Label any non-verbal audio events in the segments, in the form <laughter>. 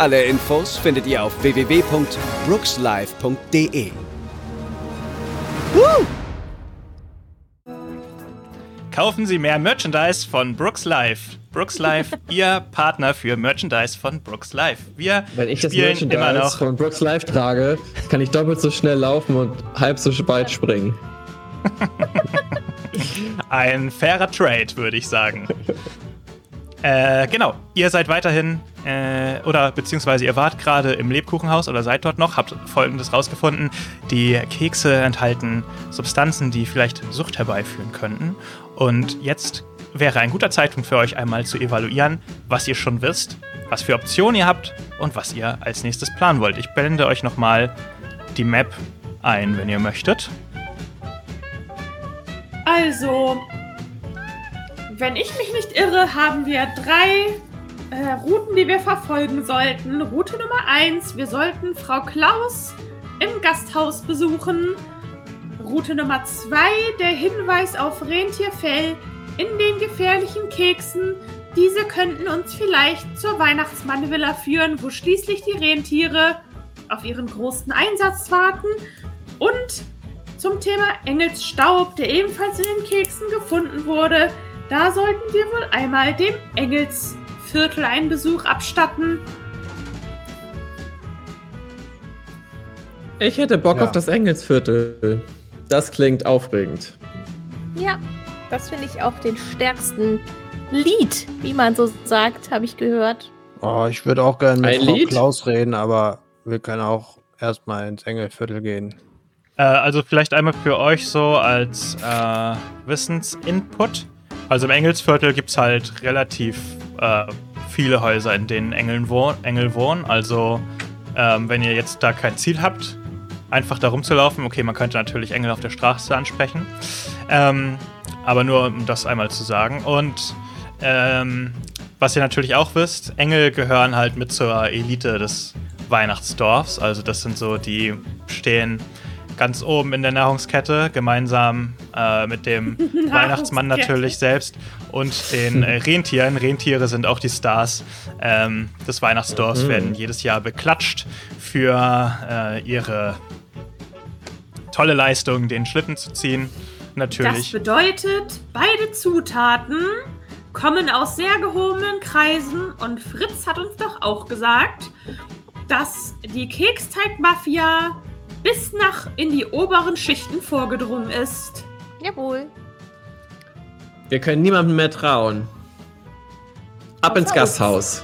Alle Infos findet ihr auf www.brookslive.de. Kaufen Sie mehr Merchandise von Brooks Live. Brooks Live, <laughs> Ihr Partner für Merchandise von Brooks Live. Wir Wenn ich das Merchandise noch. von Brooks Live trage, kann ich doppelt so schnell laufen und halb so weit springen. <laughs> Ein fairer Trade, würde ich sagen. <laughs> äh, genau, ihr seid weiterhin, äh, oder beziehungsweise ihr wart gerade im Lebkuchenhaus oder seid dort noch, habt folgendes rausgefunden. Die Kekse enthalten Substanzen, die vielleicht Sucht herbeiführen könnten. Und jetzt wäre ein guter Zeitpunkt für euch einmal zu evaluieren, was ihr schon wisst, was für Optionen ihr habt und was ihr als nächstes planen wollt. Ich blende euch nochmal die Map ein, wenn ihr möchtet. Also, wenn ich mich nicht irre, haben wir drei äh, Routen, die wir verfolgen sollten. Route Nummer eins: wir sollten Frau Klaus im Gasthaus besuchen. Route Nummer zwei: der Hinweis auf Rentierfell in den gefährlichen Keksen. Diese könnten uns vielleicht zur Weihnachtsmannvilla führen, wo schließlich die Rentiere auf ihren großen Einsatz warten. Und zum Thema Engelsstaub, der ebenfalls in den Keksen gefunden wurde. Da sollten wir wohl einmal dem Engelsviertel einen Besuch abstatten. Ich hätte Bock Ja. auf das Engelsviertel. Das klingt aufregend. Ja, das finde ich auch den stärksten Lied, wie man so sagt, habe ich gehört. Oh, ich würde auch gerne mit Ein Frau Lied? Klaus reden, aber wir können auch erstmal ins Engelviertel gehen. Äh, also vielleicht einmal für euch so als äh, Wissensinput. Also im Engelsviertel gibt es halt relativ äh, viele Häuser, in denen Engeln wohn Engel wohnen. Also ähm, wenn ihr jetzt da kein Ziel habt, einfach da rumzulaufen. Okay, man könnte natürlich Engel auf der Straße ansprechen. Ähm, aber nur um das einmal zu sagen. Und ähm, was ihr natürlich auch wisst, Engel gehören halt mit zur Elite des Weihnachtsdorfs. Also das sind so, die stehen ganz oben in der Nahrungskette, gemeinsam äh, mit dem <laughs> Weihnachtsmann natürlich selbst und den äh, <laughs> Rentieren. Rentiere sind auch die Stars ähm, des Weihnachtsdorfs, Mhm. werden jedes Jahr beklatscht für äh, ihre tolle Leistung, den Schlitten zu ziehen. Das Natürlich. bedeutet, beide Zutaten kommen aus sehr gehobenen Kreisen und Fritz hat uns doch auch gesagt, dass die Keksteig-Mafia bis nach in die oberen Schichten vorgedrungen ist. Jawohl. Wir können niemandem mehr trauen. Ab ins Gasthaus.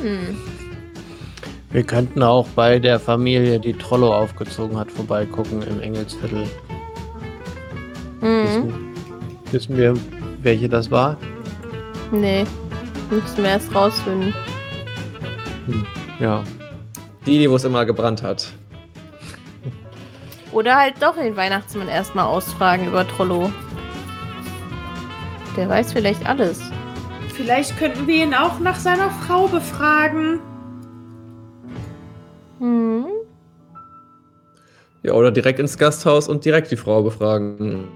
Hm. Wir könnten auch bei der Familie, die Trollo aufgezogen hat, vorbeigucken im Engelsviertel. Mhm. Wissen, wissen wir, welche das war? Nee. Müssen wir erst rausfinden. Ja. Die, die wo es immer gebrannt hat. Oder halt doch den Weihnachtsmann erstmal ausfragen über Trollo. Der weiß vielleicht alles. Vielleicht könnten wir ihn auch nach seiner Frau befragen. Hm. Ja, oder direkt ins Gasthaus und direkt die Frau befragen,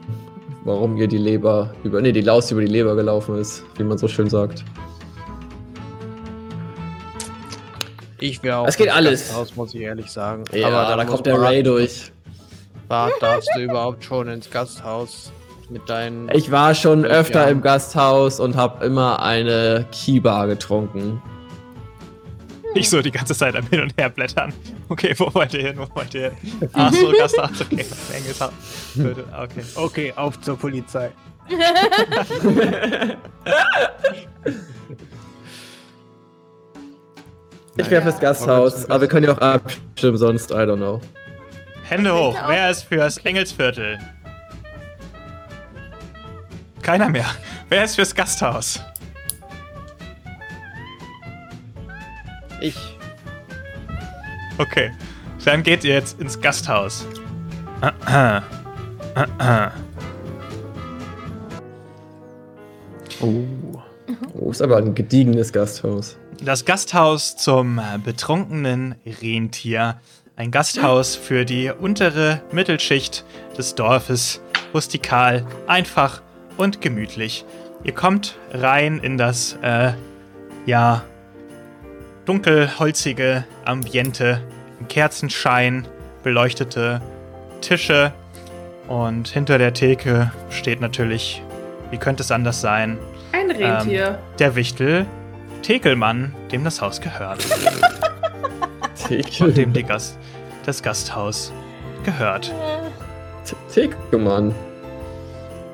warum ihr die Leber über. Nee, die Laus über die Leber gelaufen ist, wie man so schön sagt. Ich wäre auch Es geht ins alles. Gasthaus, muss ich ehrlich sagen. Ja, dann da kommt der Ray warten, durch. Bart, darfst du überhaupt schon ins Gasthaus mit deinen. Ich war schon öfter im Gasthaus und habe immer eine Kiba getrunken. Nicht so die ganze Zeit am Hin und Her blättern. Okay, wo wollt ihr hin? Wo wollt ihr hin? Ach so, Gasthaus. Okay, <laughs> Okay. Okay, auf zur Polizei. <laughs> <laughs> Ich wäre fürs Gasthaus, aber wir können ja auch abstimmen, sonst, I don't know. Hände hoch. Wer ist fürs Engelsviertel? Keiner mehr. Wer ist fürs Gasthaus? Ich. Okay. Dann geht ihr jetzt ins Gasthaus. Oh. Oh, ist aber ein gediegenes Gasthaus. Das Gasthaus zum äh, betrunkenen Rentier. Ein Gasthaus für die untere Mittelschicht des Dorfes. Rustikal, einfach und gemütlich. Ihr kommt rein in das, äh, ja, dunkelholzige Ambiente. Im Kerzenschein, beleuchtete Tische. Und hinter der Theke steht natürlich, wie könnte es anders sein, Ein Rentier. der Wichtel Tekelmann, dem das Haus gehört. Theke. dem die Gast, das Gasthaus gehört. Theke, Mann.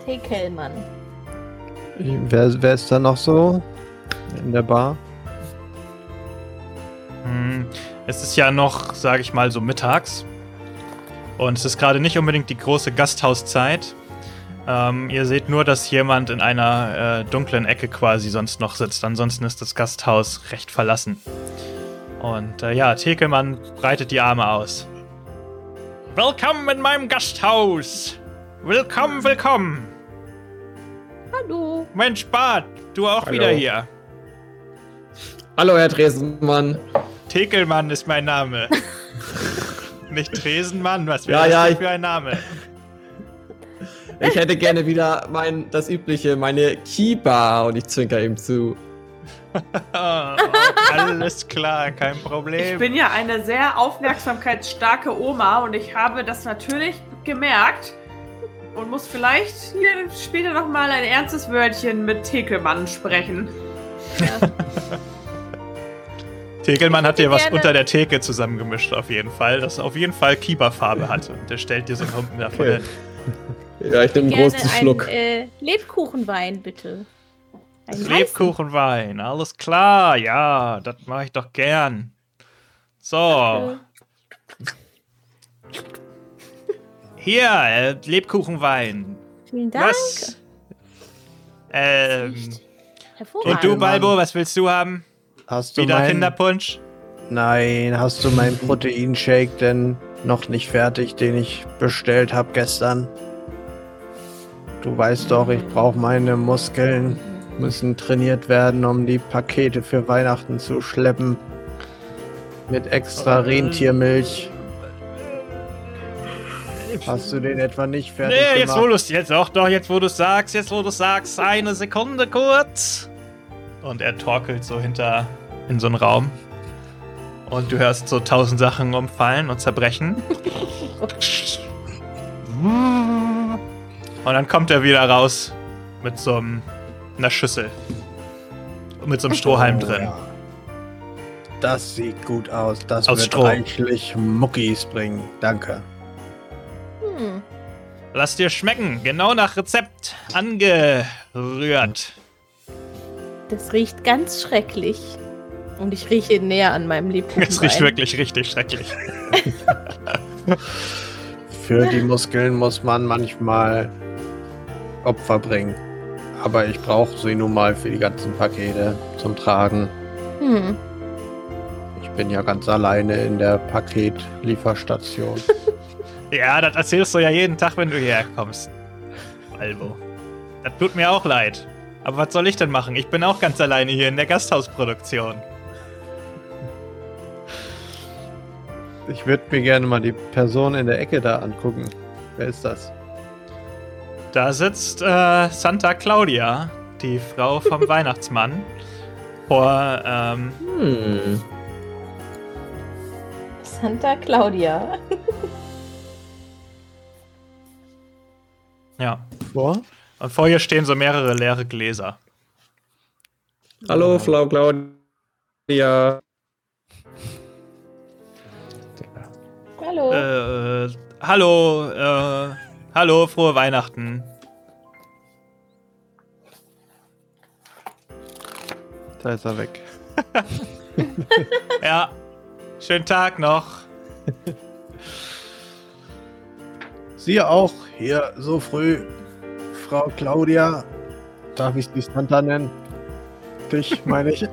Tekelmann. Wer, wer ist da noch so in der Bar? Hm, Es ist ja noch, sage ich mal, so mittags. Und es ist gerade nicht unbedingt die große Gasthauszeit. Ähm, ihr seht nur, dass jemand in einer äh, dunklen Ecke quasi sonst noch sitzt. Ansonsten ist das Gasthaus recht verlassen. Und äh, ja, Tekelmann breitet die Arme aus. Willkommen in meinem Gasthaus! Willkommen, willkommen! Hallo. Mensch, Bart, du auch Hallo. wieder hier. Hallo, Herr Tresenmann. Tekelmann ist mein Name. <laughs> Nicht Tresenmann, was wäre Ja, das ja, für ein Name? Ich hätte gerne wieder mein, das übliche, meine Kiba und ich zwinker ihm zu. <laughs> Alles klar, kein Ich Problem. bin ja eine sehr aufmerksamkeitsstarke Oma und ich habe das natürlich gemerkt und muss vielleicht hier später noch mal ein ernstes Wörtchen mit Tekelmann sprechen. <laughs> Tekelmann hat dir was gerne- unter der Theke zusammengemischt, auf jeden Fall, das auf jeden Fall Kieberfarbe hat. <laughs> Und der stellt dir so einen Humpen davon. Okay. Ja, ich nehme einen großen einen Schluck. äh, Lebkuchenwein, bitte. Weißen. Lebkuchenwein, alles klar, ja, das mache ich doch gern. So, hier, äh, Lebkuchenwein. Vielen Dank. Was? Ähm, und du, Balbo, was willst du haben? Hast du Wieder mein, Kinderpunsch? Nein, hast du meinen Proteinshake denn noch nicht fertig, den ich bestellt habe gestern? Du weißt doch, ich brauche meine Muskeln, müssen trainiert werden, um die Pakete für Weihnachten zu schleppen. Mit extra Rentiermilch. Hast du den etwa nicht fertig Nee, jetzt wo gemacht? du es jetzt auch doch, jetzt wo du es sagst, jetzt wo du es sagst, eine Sekunde kurz. Und er torkelt so hinter in so einen Raum. Und du hörst so tausend Sachen umfallen und zerbrechen. <laughs> <laughs> Und dann kommt er wieder raus mit so einem, einer Schüssel. Und mit so einem Strohhalm Oh, drin. ja. Das sieht gut aus. Das Aus wird Stroh. reichlich Muckis bringen. Danke. Hm. Lass dir schmecken. Genau nach Rezept angerührt. Das riecht ganz schrecklich. Und ich rieche näher an meinem Lebkuchenwein. Es riecht wirklich richtig schrecklich. <laughs> Für die Muskeln muss man manchmal Opfer bringen. Aber ich brauche sie nun mal für die ganzen Pakete zum Tragen. Hm. Ich bin ja ganz alleine in der Paketlieferstation. <laughs> Ja, das erzählst du ja jeden Tag, wenn du hierher kommst. Albo. Das tut mir auch leid. Aber was soll ich denn machen? Ich bin auch ganz alleine hier in der Gasthausproduktion. Ich würde mir gerne mal die Person in der Ecke da angucken. Wer ist das? Da sitzt äh, Santa Claudia, die Frau vom <laughs> Weihnachtsmann, vor, ähm, Hm. Santa Claudia. <laughs> ja. Vor? Und vor ihr stehen so mehrere leere Gläser. Hallo, Frau Claudia. Hallo. Äh, hallo, äh, hallo, frohe Weihnachten. Da ist er weg. <laughs> Ja, schönen Tag noch. Sie auch hier so früh. Frau Claudia. Darf ich Sie Santa nennen? Dich, meine ich.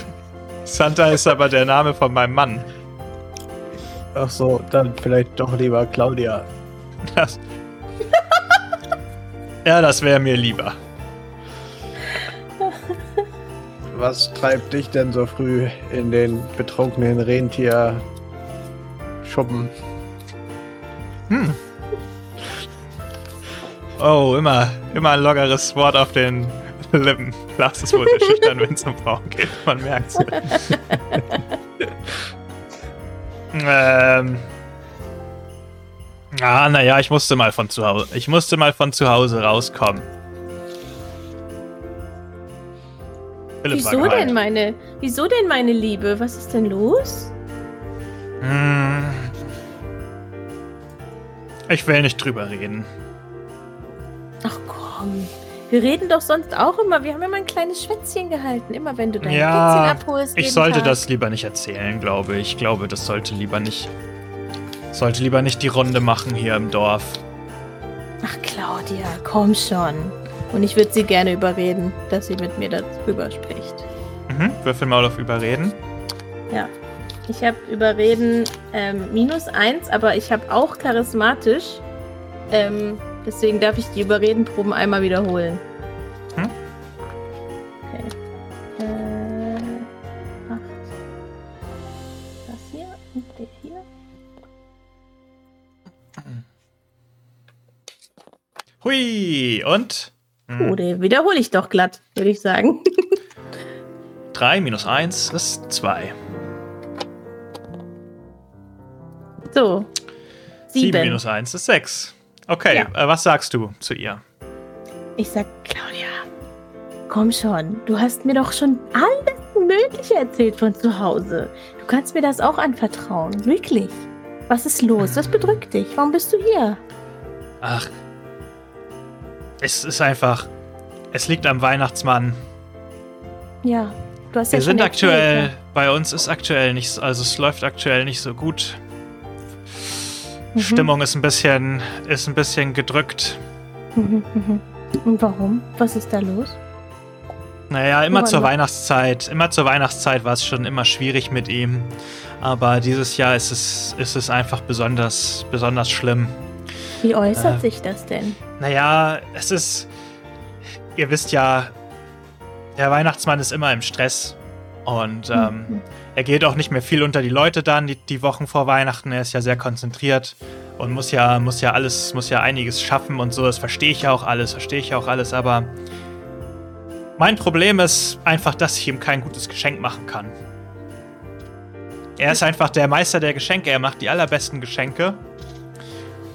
<laughs> Santa ist aber der Name von meinem Mann. Ach so, dann vielleicht doch lieber Claudia. Das, <laughs> ja, das wäre mir lieber. Was treibt dich denn so früh in den betrunkenen Rentier Schuppen? Hm. Oh, immer, immer ein lockeres Wort auf den Lippen. Lars ist wohl sehr schüchtern, wenn es um Frauen geht. Man merkt's. <laughs> ähm. Ah, naja, ich musste mal von zu Hause. Ich musste mal von zu Hause rauskommen. Philipp Wieso denn meine, wieso denn meine Liebe? Was ist denn los? Hm. Ich will nicht drüber reden. Ach komm. Wir reden doch sonst auch immer. Wir haben immer ein kleines Schwätzchen gehalten. Immer wenn du dein Ja, Kätzchen abholst. Ich sollte Tag. das lieber nicht erzählen, glaube ich. Ich glaube, das sollte lieber nicht. Sollte lieber nicht die Runde machen hier im Dorf. Ach, Claudia, komm schon. Und ich würde sie gerne überreden, dass sie mit mir darüber spricht. Mhm. Würfel mal auf Überreden. Ja. Ich habe überreden ähm, minus eins, aber ich habe auch charismatisch. Ähm, deswegen darf ich die Überredenproben einmal wiederholen. Hui, und? Oh, den wiederhole ich doch glatt, würde ich sagen. 3 minus 1 ist 2. So. 7 Sieben. minus 1 ist 6. Okay, Ja. äh, was sagst du zu ihr? Ich sag, Claudia, komm schon. Du hast mir doch schon alles Mögliche erzählt von zu Hause. Du kannst mir das auch anvertrauen. Wirklich. Was ist los? Was bedrückt dich? Warum bist du hier? Ach. Es ist einfach. Es liegt am Weihnachtsmann. Ja, du hast Wir ja schon sind erzählt, aktuell. Bei uns ist aktuell nicht. Also es läuft aktuell nicht so gut. Mhm. Stimmung ist ein bisschen. ist ein bisschen gedrückt. Mhm, mhm. Und warum? Was ist da los? Naja, immer Woran zur noch? Weihnachtszeit. Immer zur Weihnachtszeit war es schon immer schwierig mit ihm. Aber dieses Jahr ist es, ist es einfach besonders, besonders schlimm. Wie äußert Äh. sich das denn? Naja, es ist. Ihr wisst ja, der Weihnachtsmann ist immer im Stress. Und ähm, Mhm. er geht auch nicht mehr viel unter die Leute dann, die, die Wochen vor Weihnachten. Er ist ja sehr konzentriert und muss ja, muss ja alles, muss ja einiges schaffen und so. Das verstehe ich ja auch alles, verstehe ich ja auch alles, aber mein Problem ist einfach, dass ich ihm kein gutes Geschenk machen kann. Er ist einfach der Meister der Geschenke, er macht die allerbesten Geschenke.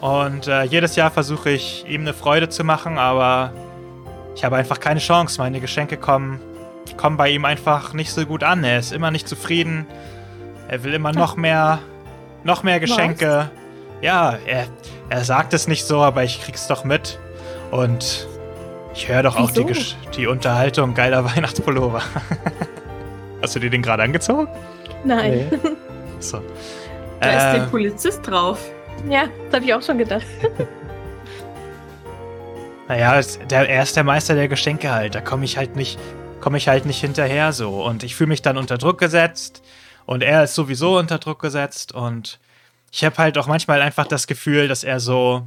Und äh, jedes Jahr versuche ich, ihm eine Freude zu machen, aber ich habe einfach keine Chance. Meine Geschenke kommen, kommen bei ihm einfach nicht so gut an. Er ist immer nicht zufrieden. Er will immer noch mehr, noch mehr Geschenke. Ja, er, er sagt es nicht so, aber ich krieg's doch mit. Und ich höre doch auch die, die Unterhaltung geiler <laughs> Weihnachtspullover. Hast du dir den gerade angezogen? Nein. <laughs> So. Da ist Äh, der Polizist drauf. Ja, das habe ich auch schon gedacht. <laughs> Naja, der, er ist der Meister der Geschenke halt. Da komme ich halt nicht, komme ich halt nicht hinterher so. Und ich fühle mich dann unter Druck gesetzt. Und er ist sowieso unter Druck gesetzt. Und ich habe halt auch manchmal einfach das Gefühl, dass er so.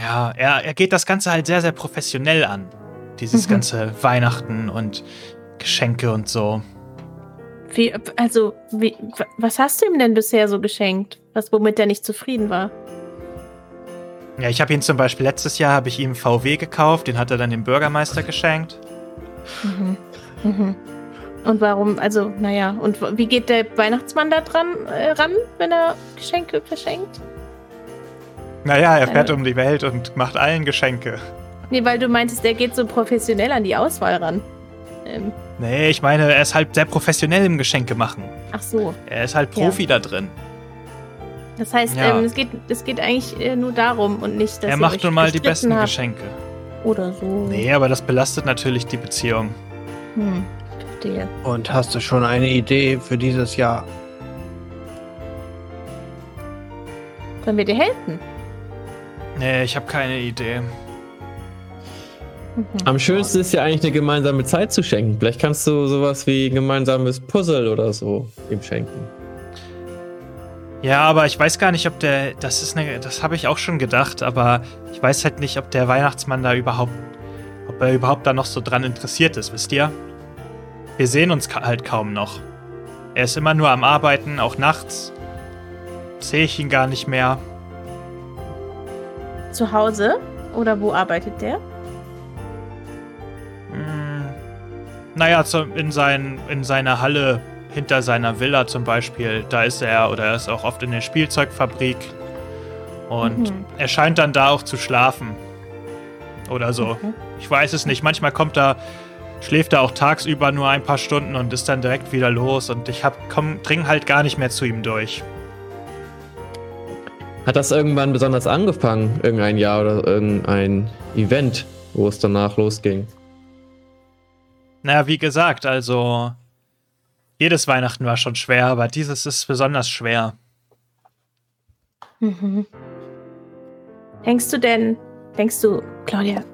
Ja, er, er geht das Ganze halt sehr, sehr professionell an. Dieses Mhm. ganze Weihnachten und Geschenke und so. Wie, also, wie, wa- was hast du ihm denn bisher so geschenkt? Was, womit er nicht zufrieden war? Ja, ich habe ihn zum Beispiel letztes Jahr habe ich ihm VW gekauft, den hat er dann dem Bürgermeister geschenkt. Mhm. Mhm. Und warum, also, naja, und wie geht der Weihnachtsmann da dran äh, ran, wenn er Geschenke verschenkt? Naja, er fährt Äh. um die Welt und macht allen Geschenke. Nee, weil du meintest, der geht so professionell an die Auswahl ran. Ähm, Nee, ich meine, er ist halt sehr professionell im Geschenke machen. ach so. Er ist halt Ja. Profi da drin. Das heißt, Ja. ähm, es, geht, es geht eigentlich äh, nur darum und nicht, dass er macht euch nun mal die besten habt Geschenke. Oder so. Nee, aber das belastet natürlich die Beziehung. Hm, verstehe. Und hast du schon eine Idee für dieses Jahr? Können wir dir helfen? Nee, ich habe keine Idee. Mhm. Am schönsten ist ja eigentlich eine gemeinsame Zeit zu schenken. Vielleicht kannst du sowas wie ein gemeinsames Puzzle oder so ihm schenken. Ja, aber ich weiß gar nicht, ob der. Das ist eine. Das habe ich auch schon gedacht, aber ich weiß halt nicht, ob der Weihnachtsmann da überhaupt. Ob er überhaupt da noch so dran interessiert ist, wisst ihr? Wir sehen uns ka halt kaum noch. Er ist immer nur am Arbeiten, auch nachts. Sehe ich ihn gar nicht mehr. Zu Hause? Oder wo arbeitet der? Hm, naja, in, sein, in seiner Halle hinter seiner Villa zum Beispiel, da ist er oder er ist auch oft in der Spielzeugfabrik. Und Mhm. er scheint dann da auch zu schlafen. Oder so. Mhm. Ich weiß es nicht. Manchmal kommt er, schläft er auch tagsüber nur ein paar Stunden und ist dann direkt wieder los. Und ich hab, komm, dring halt gar nicht mehr zu ihm durch. Hat das irgendwann besonders angefangen? Irgendein Jahr oder irgendein Event, wo es danach losging? Naja, wie gesagt, also jedes Weihnachten war schon schwer, aber dieses ist besonders schwer. Mhm. Denkst du denn, denkst du, Claudia,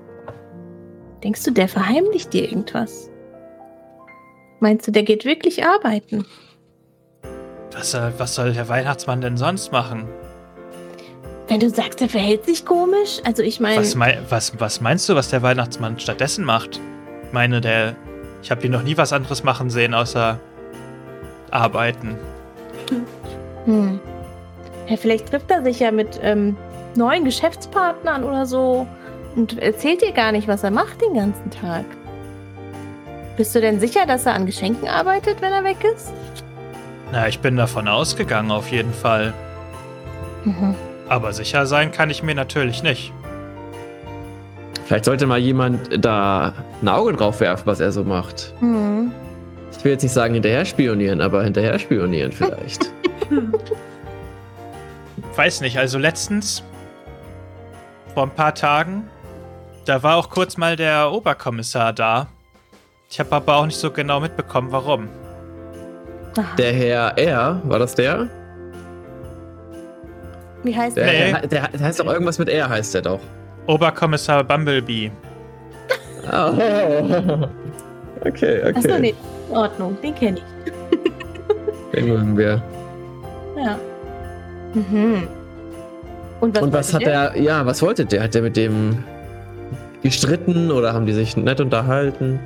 denkst du, der verheimlicht dir irgendwas? Meinst du, der geht wirklich arbeiten? Was soll, was soll der Weihnachtsmann denn sonst machen? Wenn du sagst, er verhält sich komisch, also ich meine, Was, mei was, was meinst du, was der Weihnachtsmann stattdessen macht? Ich meine, der. Ich habe ihn noch nie was anderes machen sehen, außer arbeiten. hm. ja, vielleicht trifft er sich ja mit ähm, neuen Geschäftspartnern oder so und erzählt dir gar nicht, was er macht den ganzen Tag. Bist du denn sicher, dass er an Geschenken arbeitet, wenn er weg ist? Na, ich bin davon ausgegangen, auf jeden Fall. Mhm. Aber sicher sein kann ich mir natürlich nicht. Vielleicht sollte mal jemand da ein Auge drauf werfen, was er so macht. Hm. Ich will jetzt nicht sagen hinterher spionieren, aber hinterher spionieren vielleicht. <laughs> Weiß nicht, also letztens, vor ein paar Tagen, da war auch kurz mal der Oberkommissar da. Ich habe aber auch nicht so genau mitbekommen, warum. Der Herr R, war das der? Wie heißt Der, er? Nee. der, der heißt doch irgendwas mit R, heißt der doch. Oberkommissar Bumblebee. Oh. <laughs> Okay, okay. Achso, nee, in Ordnung, den kenne ich. Den mögen wir. Ja. Mhm. Und was, Und was hat er, ja, was wollte der? Hat der mit dem gestritten oder haben die sich nett unterhalten?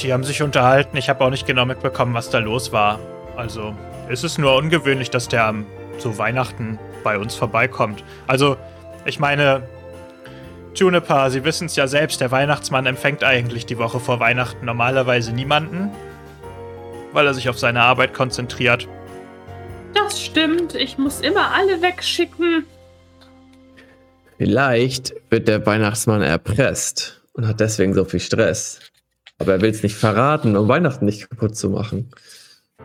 Die haben sich unterhalten. Ich habe auch nicht genau mitbekommen, was da los war. Also, es ist nur ungewöhnlich, dass der am zu Weihnachten bei uns vorbeikommt. Also, ich meine, Juniper, Sie wissen es ja selbst, der Weihnachtsmann empfängt eigentlich die Woche vor Weihnachten normalerweise niemanden, weil er sich auf seine Arbeit konzentriert. Das stimmt. Ich muss immer alle wegschicken. Vielleicht wird der Weihnachtsmann erpresst und hat deswegen so viel Stress. Aber er will es nicht verraten, um Weihnachten nicht kaputt zu machen.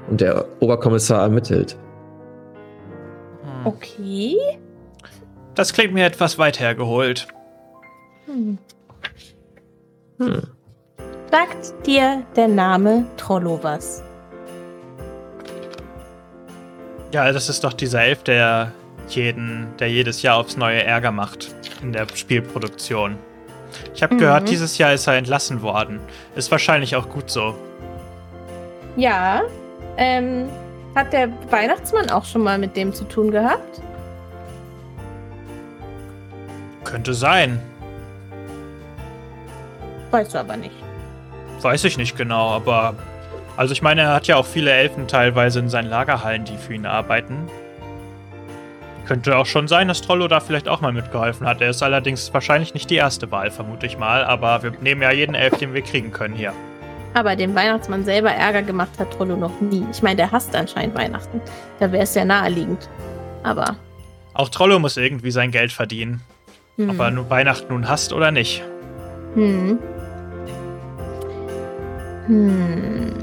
Und der Oberkommissar ermittelt. Okay. Das klingt mir etwas weit hergeholt. Hm. Hm. Sagt dir der Name Trollo was? Ja, das ist doch dieser Elf, der jeden, der jedes Jahr aufs neue Ärger macht in der Spielproduktion. Ich habe Mhm. gehört, dieses Jahr ist er entlassen worden. Ist wahrscheinlich auch gut so. Ja. Ähm, hat der Weihnachtsmann auch schon mal mit dem zu tun gehabt? Könnte sein. Weißt du aber nicht. Weiß ich nicht genau, aber. Also ich meine, er hat ja auch viele Elfen teilweise in seinen Lagerhallen, die für ihn arbeiten. Könnte auch schon sein, dass Trollo da vielleicht auch mal mitgeholfen hat. Er ist allerdings wahrscheinlich nicht die erste Wahl, vermute ich mal. Aber wir nehmen ja jeden Elf, den wir kriegen können hier. Aber dem Weihnachtsmann selber Ärger gemacht hat Trollo noch nie. Ich meine, der hasst anscheinend Weihnachten. Da wäre es ja naheliegend. Aber. Auch Trollo muss irgendwie sein Geld verdienen. Hm. Ob er nun Weihnachten nun hasst oder nicht. Hm. Hm.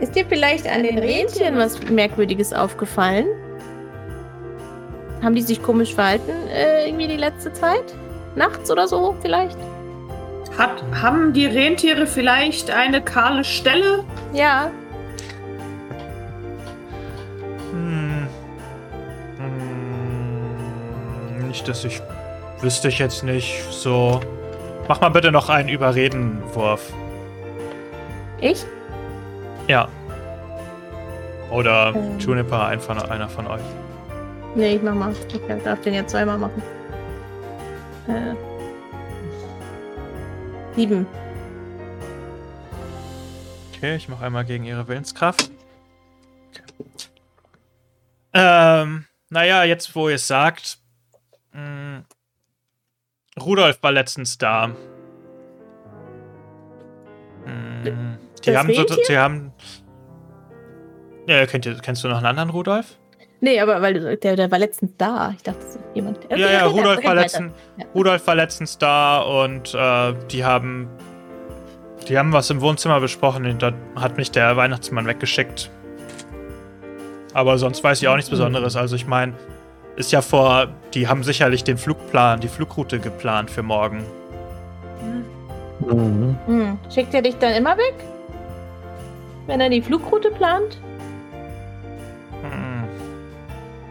Ist dir vielleicht an den Rentieren was Merkwürdiges aufgefallen? Haben die sich komisch verhalten, äh, irgendwie die letzte Zeit? Nachts oder so vielleicht? Hat, haben die Rentiere vielleicht eine kahle Stelle? Ja. Hm. Hm. möchtest. Ich wüsste ich jetzt nicht so. Mach mal bitte noch einen Überredenwurf. Ich? Ja. Oder Ähm. Juniper, ein von, einer von euch. Nee, ich mach mal. Ich darf den jetzt zweimal machen. Äh. Sieben. Okay, ich mache einmal gegen ihre Willenskraft. Okay. Ähm, naja, jetzt wo ihr es sagt. Mh, Rudolf war letztens da. Mh, die Das haben so, die haben. Ja, kennt ihr, kennst du noch einen anderen Rudolf? Nee, aber weil der, der war letztens da. Ich dachte, das ist jemand. Ja, ja, red Rudolf war, letzten, Ja. Rudolf war letztens da und äh, die haben die haben was im Wohnzimmer besprochen und da hat mich der Weihnachtsmann weggeschickt. Aber sonst weiß ich auch nichts Besonderes. Also ich meine, ist ja vor, die haben sicherlich den Flugplan, die Flugroute geplant für morgen. Mhm. Hm. Schickt er dich dann immer weg? Wenn er die Flugroute plant? Hm,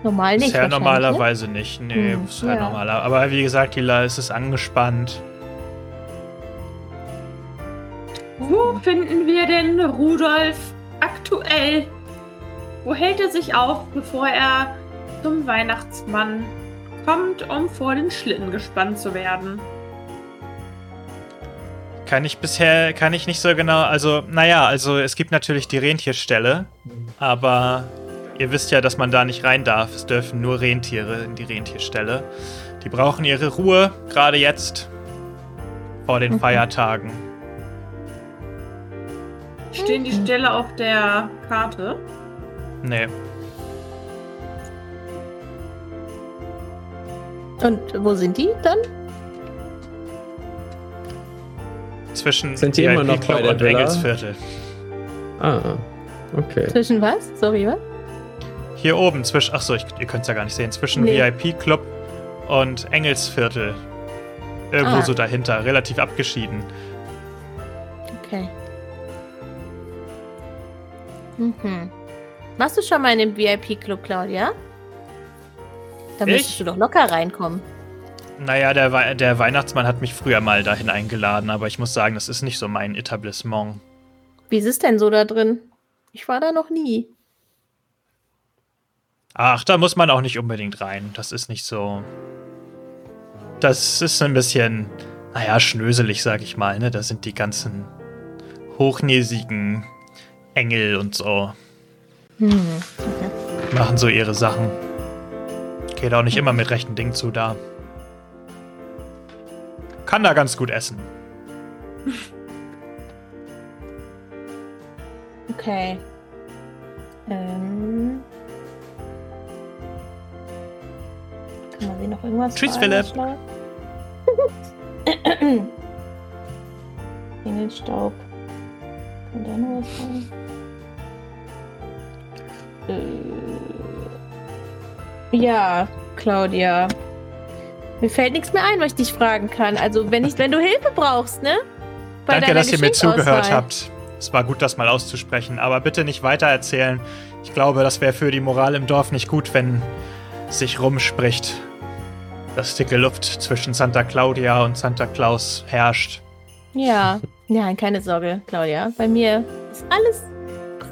Normal nicht. bisher Ne? normalerweise nicht. Nee, Hm, bisher ja. normaler. Aber wie gesagt, die La- es ist angespannt. Wo finden wir denn Rudolf aktuell? Wo hält er sich auf, bevor er zum Weihnachtsmann kommt, um vor den Schlitten gespannt zu werden? Kann ich bisher, kann ich nicht so genau, also, naja, also es gibt natürlich die Rentierstelle, aber ihr wisst ja, dass man da nicht rein darf. Es dürfen nur Rentiere in die Rentierstelle. Die brauchen ihre Ruhe, gerade jetzt, vor den Mhm. Feiertagen. Stehen die Ställe auf der Karte? Nee, Und wo sind die dann? zwischen Sind die immer noch VIP-Club bei der und Villa? Engelsviertel. Ah, okay. Zwischen was? Sorry, was? Hier oben, zwischen, achso, ich, ihr könnt es ja gar nicht sehen, zwischen Nee. VIP-Club und Engelsviertel. Irgendwo Ah. so dahinter, relativ abgeschieden. Okay. Mhm. Warst du schon mal in dem VIP-Club, Claudia? Da Ich? müsstest du doch locker reinkommen. Naja, der, Wei- der Weihnachtsmann hat mich früher mal dahin eingeladen, aber ich muss sagen, das ist nicht so mein Etablissement. Wie ist es denn so da drin? Ich war da noch nie. Ach, da muss man auch nicht unbedingt rein. Das ist nicht so. Das ist ein bisschen, naja, schnöselig, sag ich mal. Ne? Da sind die ganzen hochnäsigen Engel und so. Hm. Okay. Machen so ihre Sachen. Geht auch nicht immer mit rechten Dingen zu da. Kann da ganz gut essen. <laughs> Okay. Ähm. Kann man sie noch irgendwas Tschüss, Philipp. <laughs> Engelstaub. Kann der noch was sagen? Äh, ja, Claudia. Mir fällt nichts mehr ein, was ich dich fragen kann. Also, wenn, ich, wenn du Hilfe brauchst, ne? Bei Danke, dass ihr mir zugehört habt. Es war gut, das mal auszusprechen, aber bitte nicht weiter erzählen. Ich glaube, das wäre für die Moral im Dorf nicht gut, wenn sich rumspricht, dass dicke Luft zwischen Santa Claudia und Santa Claus herrscht. Ja, ja, keine Sorge, Claudia. Bei mir ist alles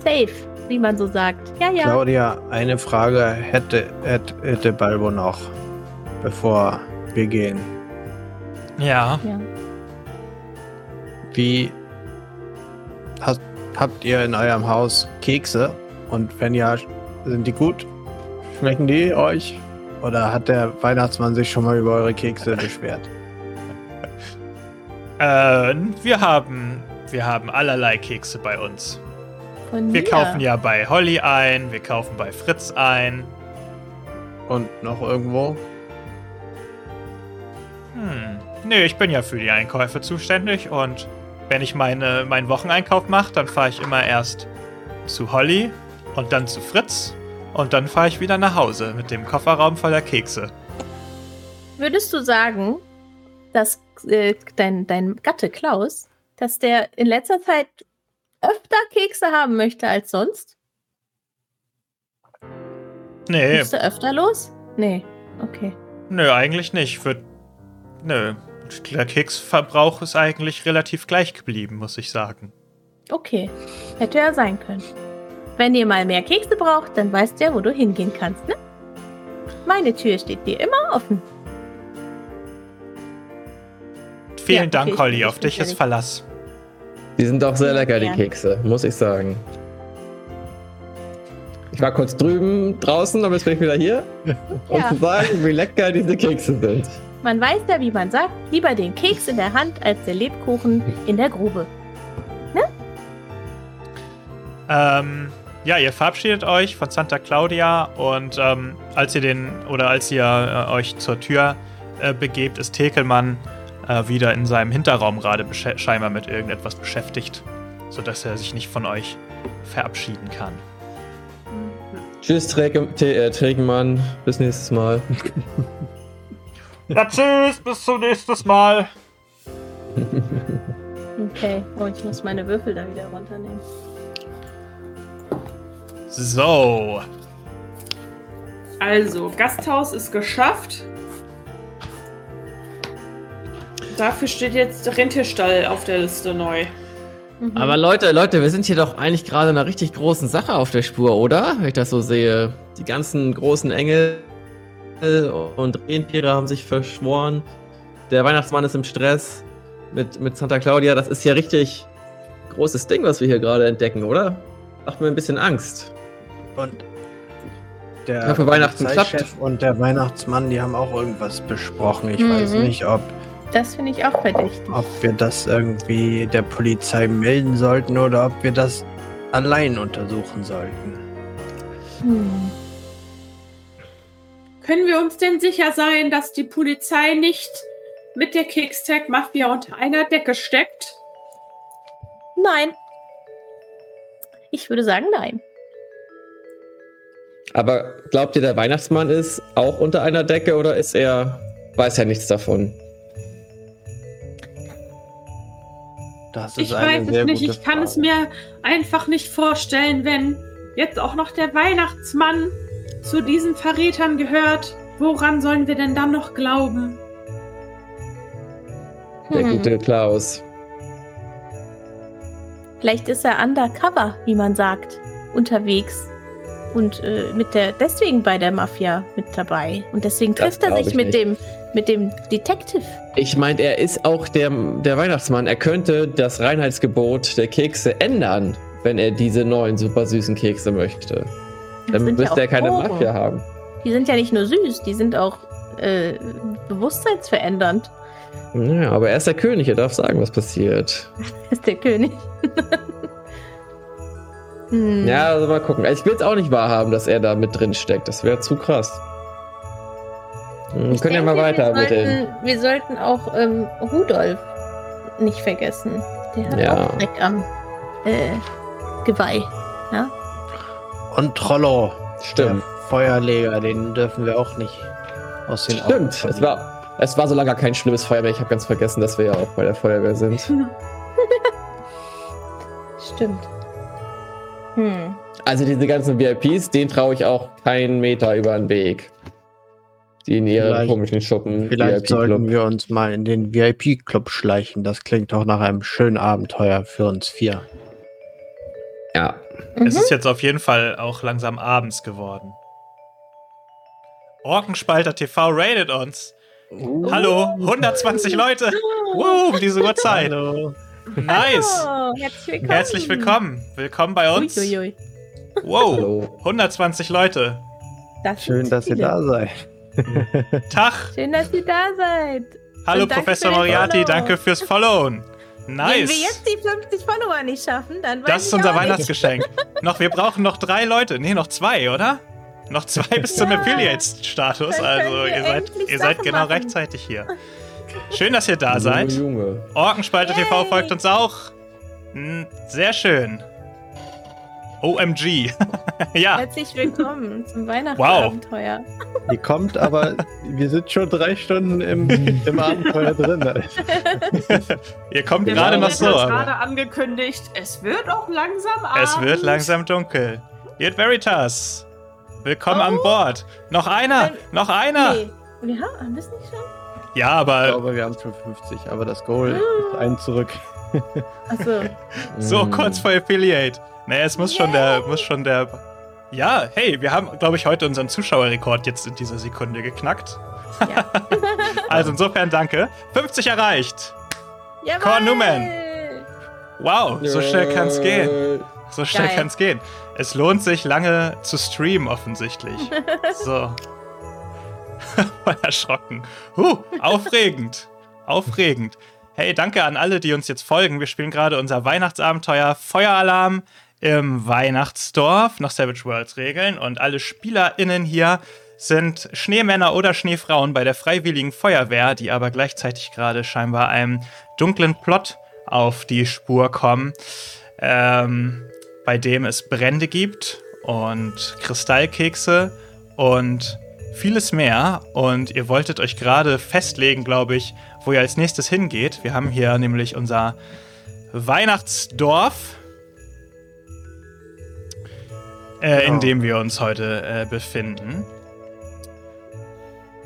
safe, wie man so sagt. Ja, ja. Claudia, eine Frage hätte, hätte, hätte Balbo noch, bevor wir gehen. Ja, ja. Wie hast, habt ihr in eurem Haus Kekse? Und wenn ja, sind die gut? Schmecken die euch? Oder hat der Weihnachtsmann sich schon mal über eure Kekse beschwert? äh, wir haben, wir haben allerlei Kekse bei uns. Von Wir mir. kaufen ja bei Holly ein, wir kaufen bei Fritz ein. Und noch irgendwo? Hm. Nee, ich bin ja für die Einkäufe zuständig und wenn ich meine, meinen Wocheneinkauf mache, dann fahre ich immer erst zu Holly und dann zu Fritz und dann fahre ich wieder nach Hause mit dem Kofferraum voller Kekse. Würdest du sagen, dass äh, dein, dein Gatte Klaus, dass der in letzter Zeit öfter Kekse haben möchte als sonst? Nee, Bist du öfter los? Nee. Okay. Nö, eigentlich nicht. Für, nö. Der Keksverbrauch ist eigentlich relativ gleich geblieben, muss ich sagen. Okay, hätte ja sein können. Wenn ihr mal mehr Kekse braucht, dann weißt du ja, wo du hingehen kannst, ne? Meine Tür steht dir immer offen. Vielen Ja, Dank, Holly. Auf dich ist. Verlass. Die sind auch sehr lecker, die. Kekse, muss ich sagen. Ich war kurz drüben draußen, aber jetzt bin ich wieder hier, um Ja. zu sagen, wie lecker diese Kekse sind. Man weiß ja, wie man sagt, lieber den Keks in der Hand als der Lebkuchen in der Grube. Ähm, ja, ihr verabschiedet euch von Santa Claudia und ähm, als ihr den oder als ihr äh, euch zur Tür äh, begebt, ist Tekelmann äh, wieder in seinem Hinterraum gerade scheinbar mit irgendetwas beschäftigt, sodass er sich nicht von euch verabschieden kann. Tschüss, Träge, T- äh, Trägenmann. Bis nächstes Mal. Ja, tschüss, bis zum nächsten Mal. Okay, oh, ich muss meine Würfel da wieder runternehmen. So, Also, Gasthaus ist geschafft. Dafür steht jetzt Rentierstall auf der Liste neu. Mhm. Aber Leute, Leute, wir sind hier doch eigentlich gerade einer richtig großen Sache auf der Spur, oder? Wenn ich das so sehe. Die ganzen großen Engel und Rentiere haben sich verschworen. Der Weihnachtsmann ist im Stress mit, mit Santa Claudia. Das ist ja richtig großes Ding, was wir hier gerade entdecken, oder? Macht mir ein bisschen Angst. Und der Ja, für Weihnachten Polizeichef und der Weihnachtsmann, die haben auch irgendwas besprochen. Ich Mhm. weiß nicht, ob, das finde ich auch verdächtig. ob wir das irgendwie der Polizei melden sollten oder ob wir das allein untersuchen sollten. Hm. Können wir uns denn sicher sein, dass die Polizei nicht mit der Kekstag-Mafia unter einer Decke steckt? Nein. Ich würde sagen, nein. Aber glaubt ihr, der Weihnachtsmann ist auch unter einer Decke oder ist er, weiß ja nichts davon? Das ist Ich eine weiß sehr es nicht. Ich kann Frage. es mir einfach nicht vorstellen, wenn jetzt auch noch der Weihnachtsmann zu diesen Verrätern gehört. Woran sollen wir denn dann noch glauben? Der Hm. gute Klaus. Vielleicht ist er undercover, wie man sagt, unterwegs. Und äh, mit der, deswegen bei der Mafia mit dabei. Und deswegen Das trifft er glaub sich ich mit nicht. dem, mit dem Detective. Ich meine, er ist auch der, der Weihnachtsmann. Er könnte das Reinheitsgebot der Kekse ändern, wenn er diese neuen super süßen Kekse möchte. Dann sind ja müsste er keine Drogen. Mafia haben. Die sind ja nicht nur süß, die sind auch äh, bewusstseinsverändernd. Ja, aber er ist der König, er darf sagen, was passiert. <laughs> ist der König. <laughs> hm. Ja, also mal gucken. Ich will es auch nicht wahrhaben, dass er da mit drin steckt. Das wäre zu krass. Wir Ich können ja mal weiter wir sollten, wir sollten auch ähm, Rudolf nicht vergessen. Der hat Ja. auch Dreck am äh, Geweih. Und Trollo, der Stimmt. Feuerleger, den dürfen wir auch nicht aus den Augen Stimmt. Es war, es war so lange kein schlimmes Feuer mehr. Ich habe ganz vergessen, dass wir ja auch bei der Feuerwehr sind. <laughs> Stimmt. Hm. Also diese ganzen VIPs, denen traue ich auch keinen Meter über den Weg. Die in ihren Vielleicht- komischen Schuppen. Vielleicht sollten wir uns mal in den VIP-Club schleichen. Das klingt doch nach einem schönen Abenteuer für uns vier. Ja. Es Mhm. ist jetzt auf jeden Fall auch langsam abends geworden. Orkenspalter TV rated uns. Hallo, 120 Leute. Wow, diese Uhrzeit. Hallo. Nice. Oh, herzlich willkommen. Herzlich willkommen. Willkommen bei uns. Uiuiui. Wow, Hallo. 120 Leute. Das Schön, dass ihr da seid. <laughs> Tag. Schön, dass ihr da seid. Hallo, danke Professor Moriarty. Danke fürs Followen. Wenn wir Nice. jetzt die 50 Follower nicht schaffen, dann weiß Das ist ich unser. Weihnachtsgeschenk. <laughs> noch, wir brauchen noch drei Leute. Nee, noch zwei, oder? Noch zwei bis zum Ja. Affiliate-Status. Dann Also, ihr seid, ihr seid genau machen. rechtzeitig hier. Schön, dass ihr da seid. Junge, Junge. Orkenspalter TV folgt uns auch. Hm, Sehr schön. OMG. <laughs> ja, Herzlich willkommen zum Weihnachtsabenteuer. Die kommt, aber wir sind schon drei Stunden im, <laughs> im Abenteuer drin. <laughs> ihr kommt Der gerade noch so. Aber gerade angekündigt, es wird auch langsam Abend. es wird langsam dunkel. Yet Veritas. Willkommen Oh. an Bord. Noch einer, Wenn- noch einer. Nee, Wir haben, haben wir es nicht schon? Ja, Ich aber glaube, wir haben schon 50, aber das Goal ist ein zurück. Achso. so kurz vor Affiliate. Naja, es muss schon der, muss schon der. Ja, hey, wir haben, glaube ich, heute unseren Zuschauerrekord jetzt in dieser Sekunde geknackt. Ja. <laughs> Also insofern danke. 50 erreicht. Jawohl! Cornumen. Wow, so schnell kann's gehen. So schnell Geil. kann's gehen. Es lohnt sich lange zu streamen, offensichtlich. <laughs> So. <laughs> Voll erschrocken. Huh, aufregend. Aufregend. Hey, danke an alle, die uns jetzt folgen. Wir spielen gerade unser Weihnachtsabenteuer Feueralarm im Weihnachtsdorf nach Savage Worlds Regeln. Und alle SpielerInnen hier sind Schneemänner oder Schneefrauen bei der Freiwilligen Feuerwehr, die aber gleichzeitig gerade scheinbar einem dunklen Plot auf die Spur kommen, ähm, bei dem es Brände gibt und Kristallkekse und vieles mehr. Und ihr wolltet euch gerade festlegen, glaube ich, wo ihr als nächstes hingeht. Wir haben hier nämlich unser Weihnachtsdorf, äh, in Genau. dem wir uns heute äh, befinden.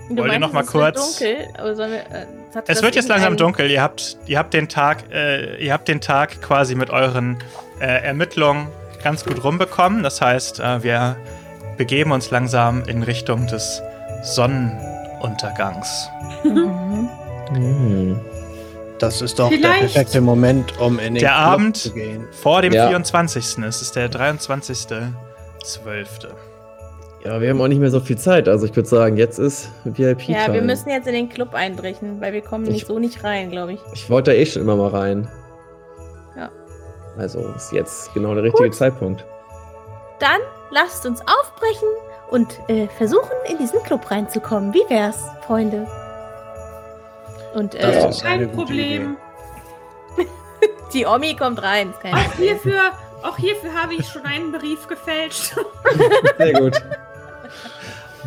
Du Wollt ihr noch mal es wird kurz- dunkel, wir, äh, Es wird jetzt langsam dunkel. Ihr habt, ihr habt den Tag, äh, ihr habt den Tag quasi mit euren äh, Ermittlungen ganz gut rumbekommen. Das heißt, äh, wir begeben uns langsam in Richtung des Sonnenuntergangs. Mhm. <laughs> Hm. Das ist doch Vielleicht- der perfekte Moment, um in den Der Club Abend- zu gehen. Vor dem Ja. 24. Es ist der 23.12. Ja, wir haben auch nicht mehr so viel Zeit. Also ich würde sagen, jetzt ist VIP-Time. Ja, wir müssen jetzt in den Club einbrechen, weil wir kommen nicht Ich- so nicht rein, glaube ich. Ich wollte da eh schon immer mal rein. Ja. Also ist jetzt genau der richtige Gut. Zeitpunkt. Dann lasst uns aufbrechen und äh, versuchen, in diesen Club reinzukommen. Wie wär's, Freunde? Und Das äh, Kein Problem. <laughs> die Omi kommt rein. ist kein Auch Problem. hierfür, auch hierfür habe ich schon einen Brief gefälscht. Sehr gut.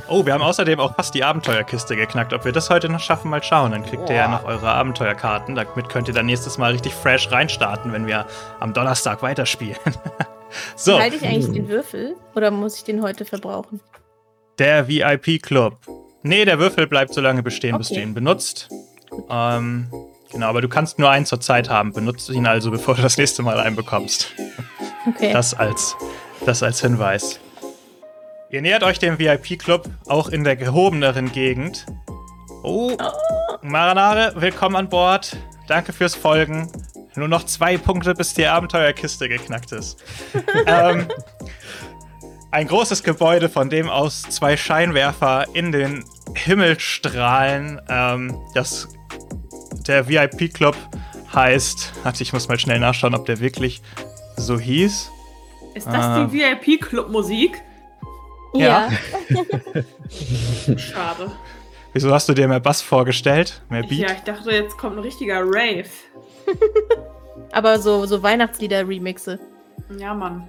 Oh, wir haben außerdem auch fast die Abenteuerkiste geknackt. Ob wir das heute noch schaffen, mal schauen. Dann kriegt ihr ja Boah. noch eure Abenteuerkarten. Damit könnt ihr dann nächstes Mal richtig fresh reinstarten, wenn wir am Donnerstag weiterspielen. <laughs> so, Halte ich eigentlich den Würfel oder muss ich den heute verbrauchen? der VIP-Club. Nee, der Würfel bleibt so lange bestehen, bis du Okay. ihn benutzt. Ähm, genau, aber du kannst nur einen zur Zeit haben. Benutzt ihn also, bevor du das nächste Mal einen bekommst. Okay. Das als, das als Hinweis. Ihr nähert euch dem VIP-Club, auch in der gehobeneren Gegend. Oh, Maranare, willkommen an Bord. Danke fürs Folgen. Nur noch zwei Punkte, bis die Abenteuerkiste geknackt ist. <laughs> ähm, ein großes Gebäude, von dem aus zwei Scheinwerfer in den Himmel strahlen. Ähm, das, der VIP-Club heißt. Warte, ich muss mal schnell nachschauen, ob der wirklich so hieß. Ist das Ah. die VIP-Club-Musik? ja. <laughs> Schade. Wieso hast du dir mehr Bass vorgestellt? Mehr Beat? Ja, ich dachte, jetzt kommt ein richtiger Rave. <laughs> Aber so, so Weihnachtslieder-Remixe. Ja, Mann.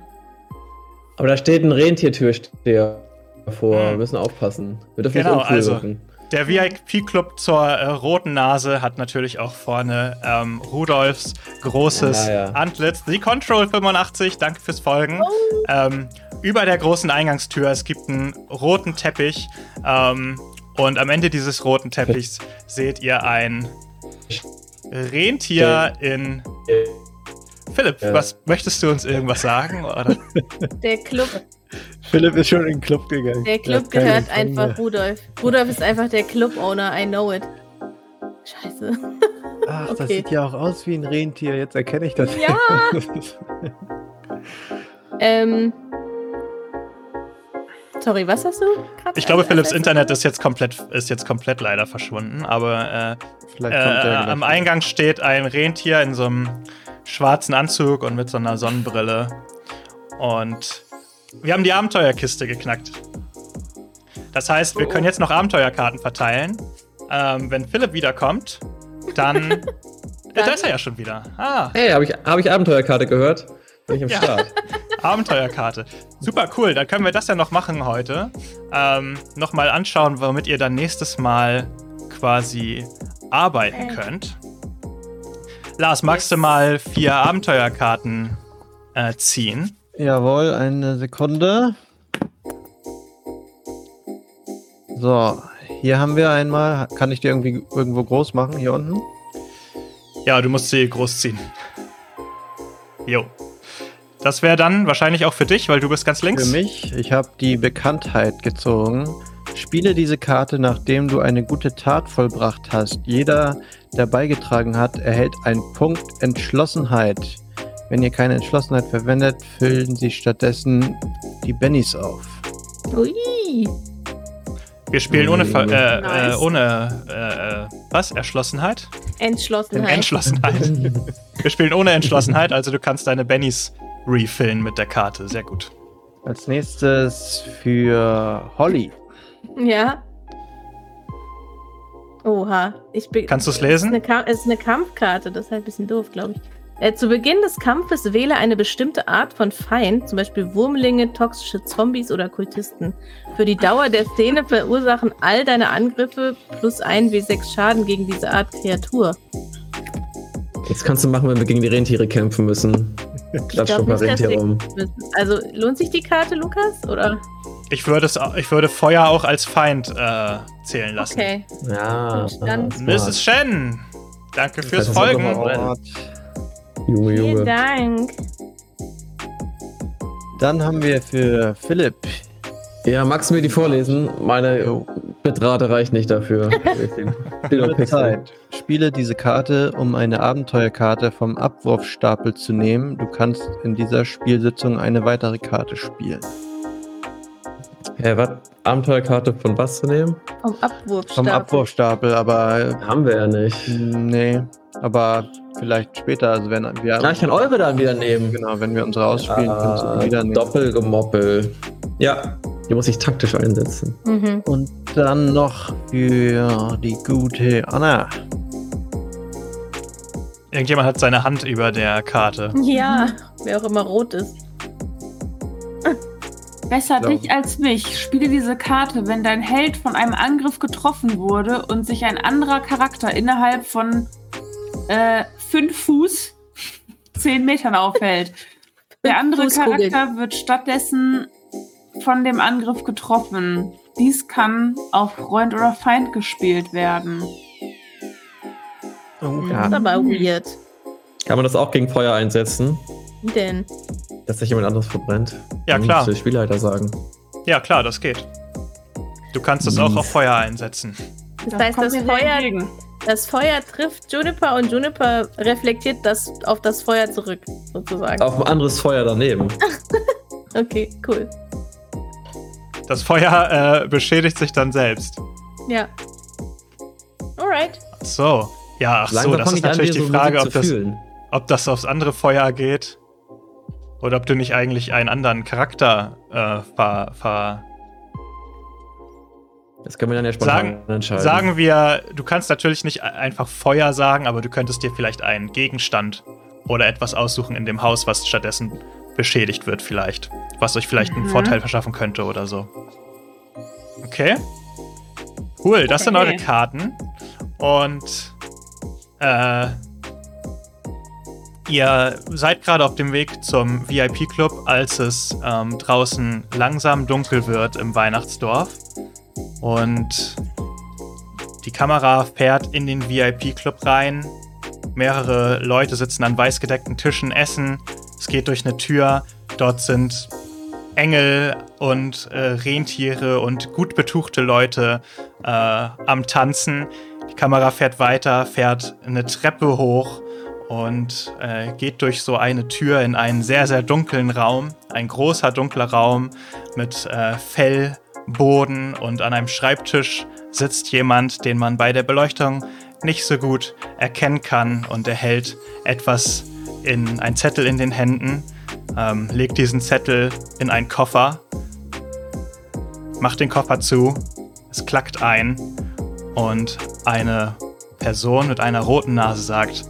Aber da steht ein Rentiertürsteher davor. Hm. Wir müssen aufpassen. Wir dürfen Genau, nicht uncool also- wirken. Der VIP-Club zur äh, roten Nase hat natürlich auch vorne ähm, Rudolfs großes Ja, ja. Antlitz. The Control 85, danke fürs Folgen. Ähm, über der großen Eingangstür, es gibt einen roten Teppich. Ähm, und am Ende dieses roten Teppichs <laughs> seht ihr ein Rentier in. Philipp, Ja. was möchtest du uns irgendwas sagen? Oder? <laughs> Der Club, Philipp ist schon in den Club gegangen. der Er Club gehört einfach Rudolf. Rudolf ist einfach der Club-Owner, I know it. Scheiße. Ach, das Okay. sieht ja auch aus wie ein Rentier. Jetzt erkenne ich das. Ja. <laughs> Ähm. Sorry, was hast du? grad Ich glaube, Philipps Internet ist jetzt komplett, ist jetzt komplett leider verschwunden, aber äh, Äh, am. Eingang steht ein Rentier in so einem schwarzen Anzug und mit so einer Sonnenbrille. Und wir haben die Abenteuerkiste geknackt. Das heißt, wir können jetzt noch Abenteuerkarten verteilen. Ähm, wenn Philipp wiederkommt, dann. <laughs> ja, da ist er ja schon wieder. Ah, Hey, habe ich, hab ich Abenteuerkarte gehört? Bin ich am Ja. Start. <laughs> Abenteuerkarte. Super cool, dann können wir das ja noch machen heute. Ähm, Nochmal anschauen, womit ihr dann nächstes Mal quasi arbeiten Äh. könnt. Lars, magst du mal vier Abenteuerkarten äh, ziehen? Jawohl, eine Sekunde. So, hier haben wir einmal. Kann ich die irgendwie irgendwo groß machen? Hier unten? Ja, du musst sie großziehen. Jo. Das wäre dann wahrscheinlich auch für dich, weil du bist ganz links. Für mich, ich habe die Bekanntheit gezogen. Spiele diese Karte, nachdem du eine gute Tat vollbracht hast. Jeder, der beigetragen hat, erhält einen Punkt Entschlossenheit. Wenn ihr keine Entschlossenheit verwendet, füllen sie stattdessen die Bennys auf. Ui. Wir spielen ohne, Ver- äh, äh, Nice. ohne äh, äh, was? Erschlossenheit? Entschlossenheit. Entschlossenheit. <laughs> Wir spielen ohne Entschlossenheit, also du kannst deine Bennys refillen mit der Karte. Sehr gut. Als nächstes für Holly. Ja. Oha. Ich bin, Kannst du's Es lesen? ist eine, Ka- es ist eine Kampfkarte, das ist halt ein bisschen doof, glaube ich. Äh, zu Beginn des Kampfes wähle eine bestimmte Art von Feind, zum Beispiel Wurmlinge, toxische Zombies oder Kultisten. Für die Dauer der Szene verursachen all deine Angriffe plus 1 W6 Schaden gegen diese Art Kreatur. Jetzt kannst du machen, wenn wir gegen die Rentiere kämpfen müssen. Klatsch schon mal Rentiere wir- um. Also lohnt sich die Karte, Lukas? Oder? Ich würde, es, ich würde Feuer auch als Feind äh, zählen lassen. Okay. Ja. Gut, dann- Mrs. Shen, danke fürs Das heißt, das ist Folgen. Und Junge, Vielen Junge. Dank. dann haben wir für Philipp. Ja, magst du mir die vorlesen? Meine Bitrate reicht nicht dafür. <laughs> Zeit. Spiele diese Karte, um eine Abenteuerkarte vom Abwurfstapel zu nehmen. Du kannst in dieser Spielsitzung eine weitere Karte spielen. Hä, was? Abenteuerkarte von was zu nehmen? Vom Abwurf. Vom Abwurfstapel, aber Haben wir ja nicht. äh, nee. Aber vielleicht später, also wenn wir Ja, ich kann eure dann wieder nehmen. genau, wenn wir unsere ausspielen, kannst du Ah, wieder nehmen. Doppelgemoppel. Ja, die muss ich taktisch einsetzen. Mhm. Und dann noch für die gute Anna. Irgendjemand hat seine Hand über der Karte. Ja, wer auch immer rot ist. Besser Glaub- dich als mich. Spiele diese Karte, wenn dein Held von einem Angriff getroffen wurde und sich ein anderer Charakter innerhalb von äh, fünf Fuß, <laughs> zehn Metern aufhält. <laughs> Der andere. Charakter wird stattdessen von dem Angriff getroffen. Dies kann auf Freund oder Feind gespielt werden. Oh, Das ist aber weird. Kann man das auch gegen Feuer einsetzen, Wie denn? Dass sich jemand anderes verbrennt? Ja, Dann klar. muss der Spielleiter sagen. Ja, klar, das geht. Du kannst es auch auf Feuer einsetzen. Das, heißt, das mir sehr Feuer, das Feuer trifft Juniper und Juniper reflektiert das auf das Feuer zurück, sozusagen. Auf ein anderes Feuer daneben. <laughs> Okay, cool. Das Feuer äh, beschädigt sich dann selbst. Ja. Alright. Ach So. Ja, ach so, das ist an, natürlich die so Frage, ob das, ob das aufs andere Feuer geht. Oder ob du nicht eigentlich einen anderen Charakter äh, ver, ver Das können wir dann ja spontan Sagen, entscheiden. sagen wir, du kannst natürlich nicht einfach Feuer sagen, aber du könntest dir vielleicht einen Gegenstand oder etwas aussuchen in dem Haus, was stattdessen beschädigt wird, vielleicht. Was euch vielleicht einen Mhm. Vorteil verschaffen könnte oder so. Okay. Cool, das sind Okay. eure Karten. Und äh, ihr seid gerade auf dem Weg zum VIP-Club, als es ähm, draußen langsam dunkel wird im Weihnachtsdorf. Und die Kamera fährt in den VIP-Club rein. Mehrere Leute sitzen an weiß gedeckten Tischen, essen. Es geht durch eine Tür. Dort sind Engel und äh, Rentiere und gut betuchte Leute äh, am Tanzen. Die Kamera fährt weiter, fährt eine Treppe hoch und äh, geht durch so eine Tür in einen sehr, sehr dunklen Raum. Ein großer, dunkler Raum mit äh, Fellboden und an einem Schreibtisch sitzt jemand, den man bei der Beleuchtung nicht so gut erkennen kann und er hält etwas in ein Zettel in den Händen, ähm, legt diesen Zettel in einen Koffer, macht den Koffer zu, es klackt ein und eine Person mit einer roten Nase sagt,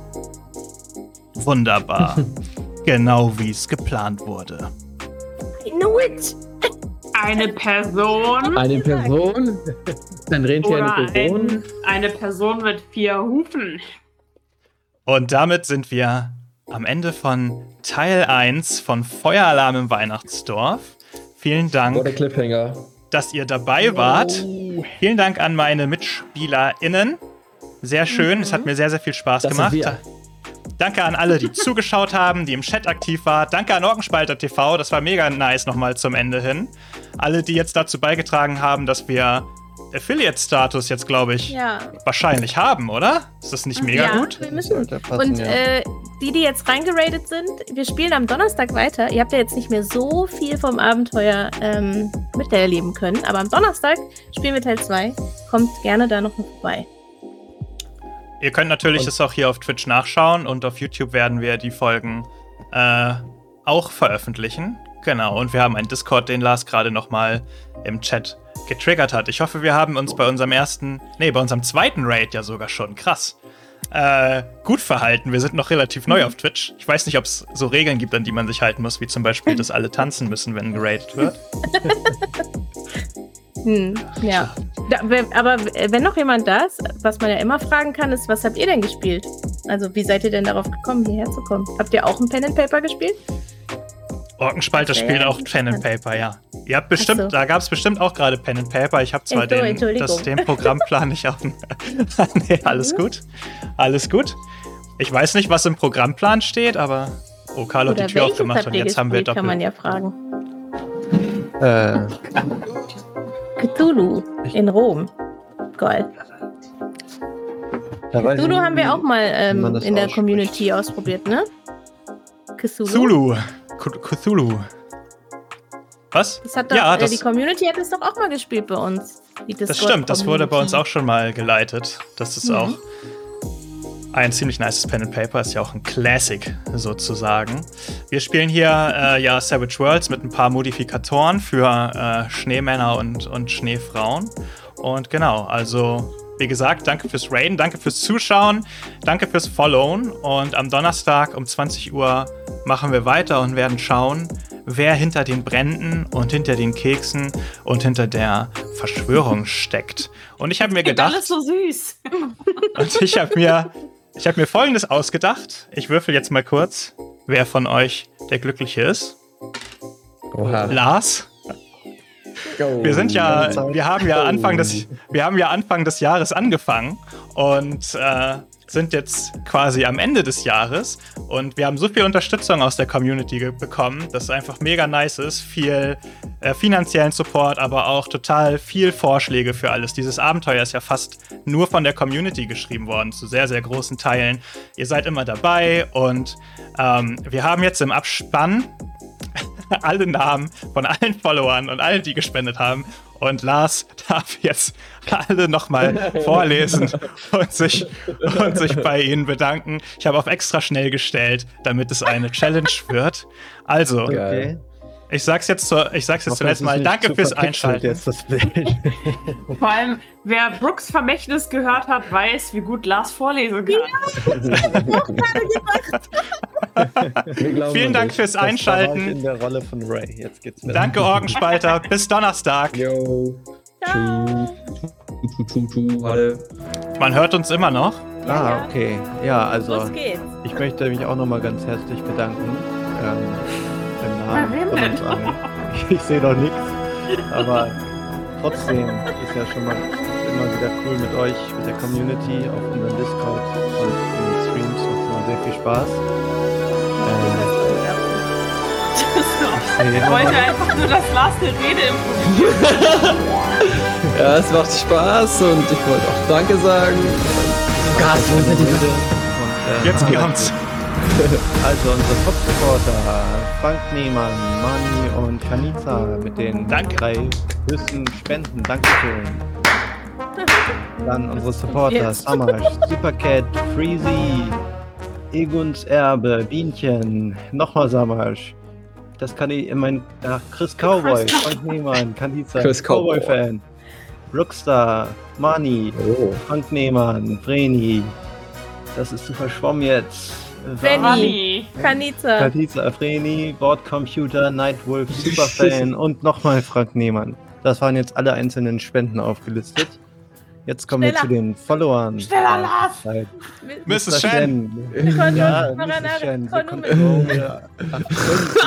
wunderbar, genau wie es geplant wurde. I knew it. Eine Person Eine Person? Ein Rentier, oder eine Person? ein, eine Person mit vier Hufen. Und damit sind wir am Ende von Teil 1 von Feueralarm im Weihnachtsdorf. Vielen Dank. Oder Cliffhanger. dass ihr dabei wart. Oh. Vielen Dank an meine MitspielerInnen. Sehr schön, es hat mir sehr, sehr viel Spaß Das sind gemacht. Danke an alle, die zugeschaut haben, die im Chat aktiv waren. Danke an Orgenspalter TV, das war mega nice nochmal zum Ende hin. Alle, die jetzt dazu beigetragen haben, dass wir Affiliate-Status jetzt, glaube ich, Ja. wahrscheinlich haben, oder? Ist das nicht mega ja, gut? Wir müssen. Passen, Und ja. äh, die, die jetzt reingeradet sind, wir spielen am Donnerstag weiter. Ihr habt ja jetzt nicht mehr so viel vom Abenteuer ähm, miterleben können, aber am Donnerstag spielen wir Teil 2. Kommt gerne da noch mal vorbei. Ihr könnt natürlich Und- das auch hier auf Twitch nachschauen und auf YouTube werden wir die Folgen äh, auch veröffentlichen. Genau, und wir haben einen Discord, den Lars gerade nochmal im Chat getriggert hat. Ich hoffe, wir haben uns bei unserem ersten, nee, bei unserem zweiten Raid ja sogar schon, krass, äh, gut verhalten. Wir sind noch relativ neu auf Twitch. Ich weiß nicht, ob es so Regeln gibt, an die man sich halten muss, wie zum Beispiel, dass alle tanzen müssen, wenn geradet wird. <laughs> Hm, ja. Da, aber wenn noch jemand da ist, was man ja immer fragen kann, ist, was habt ihr denn gespielt? Also, wie seid ihr denn darauf gekommen, hierher zu kommen? Habt ihr auch ein Pen and Paper gespielt? Orkenspalter Ja, spielt ja, auch Pen and. Paper, ja. Ihr habt bestimmt, so. da gab es bestimmt auch gerade Pen and Paper. Ich habe zwar den, das, den Programmplan <laughs> nicht auf dem. <laughs> nee, alles Mhm. gut. Alles gut. Ich weiß nicht, was im Programmplan steht, aber. Oh, Carlo hat die Tür aufgemacht und jetzt haben wir gespielt, kann man doppelt. ja fragen. Äh, <laughs> Cthulhu in Rom. Ich Cthulhu haben wir auch mal ähm, in der ausspricht. Community ausprobiert, ne? Cthulhu. Cthulhu. Cth- Cthulhu. Was? Das hat doch, ja, äh, das, die Community hat es doch auch mal gespielt bei uns. Das stimmt. Das wurde bei uns auch schon mal geleitet. Das ist Mhm. auch ein ziemlich nices Pen and Paper. Ist ja auch ein Classic sozusagen. Wir spielen hier äh, ja Savage Worlds mit ein paar Modifikatoren für äh, Schneemänner und, und Schneefrauen. Und genau, also wie gesagt, danke fürs Raiden, danke fürs Zuschauen, danke fürs Followen. Und am Donnerstag um 20 Uhr machen wir weiter und werden schauen, wer hinter den Bränden und hinter den Keksen und hinter der Verschwörung steckt. Und ich habe mir Klingt alles gedacht, so süß. <laughs> und ich habe mir, ich habe mir Folgendes ausgedacht. Ich würfel jetzt mal kurz, wer von euch der Glückliche ist. Oha. Lars. Go. Wir sind ja, wir haben ja Anfang des, wir haben ja Anfang des Jahres angefangen und äh, sind jetzt quasi am Ende des Jahres und wir haben so viel Unterstützung aus der Community bekommen, dass es einfach mega nice ist. Viel äh, finanziellen Support, aber auch total viel Vorschläge für alles. Dieses Abenteuer ist ja fast nur von der Community geschrieben worden, zu sehr, sehr großen Teilen. Ihr seid immer dabei und ähm, wir haben jetzt im Abspann <laughs> alle Namen von allen Followern und allen, die gespendet haben. Und Lars darf jetzt alle nochmal <laughs> vorlesen und sich, und sich bei ihnen bedanken. Ich habe auf extra schnell gestellt, damit es eine Challenge wird. Also, Okay. Ich sag's jetzt, zur, ich sag's jetzt zuletzt mal. Danke fürs Einschalten. Jetzt das Bild. <laughs> <laughs> Vor allem, wer Brooks Vermächtnis gehört hat, weiß, wie gut Lars vorlesen kann. <laughs> Glauben Vielen an Dank fürs Einschalten. in der Rolle von Ray. Jetzt geht's wieder. Danke, Orgenspalter. Bis Donnerstag. Yo. Ciao. Tschu, tschu, tschu, alle. Man hört uns immer noch. Ah, okay. Ja, also Los geht's. ich möchte mich auch nochmal ganz herzlich bedanken. Ähm, Im allen. Ich sehe noch nichts. Aber trotzdem ist ja schon mal immer wieder cool mit euch, mit der Community auf unserem Discord und in den Streams. Macht immer sehr viel Spaß. Ähm, Ich wollte einfach nur, dass Lars eine Rede improvisiert. <laughs> Ja, es macht Spaß und ich wollte auch Danke sagen. Gott, wo sind die Und, äh, Jetzt kommt's. Also unsere Top-Supporter, Frank Nehmann, Mani und Kanita mit den Danke. drei höchsten Spenden. Dankeschön. Dann unsere Supporter. Samash, Supercat, Freezy, Eguns Erbe, Bienchen, nochmal Samash. Das kann ich, mein, ach, Chris Cowboy, Chris Frank Nehmann, Kanita, Chris Cowboy. Cowboy-Fan, Brookstar, Mani, Oh. Frank Nehmann, Vreni. Das ist zu verschwommen jetzt. Vreni. Rani. Kanita. Katiza Afreni, Bordcomputer, Nightwolf, Superfan und nochmal Frank Nehmann. Das waren jetzt alle einzelnen Spenden aufgelistet. Jetzt kommen wir Schneller. zu den Followern. Schneller, Lars! Zeit. Mrs. Shen. Ja, Maranare, Mrs. Shen.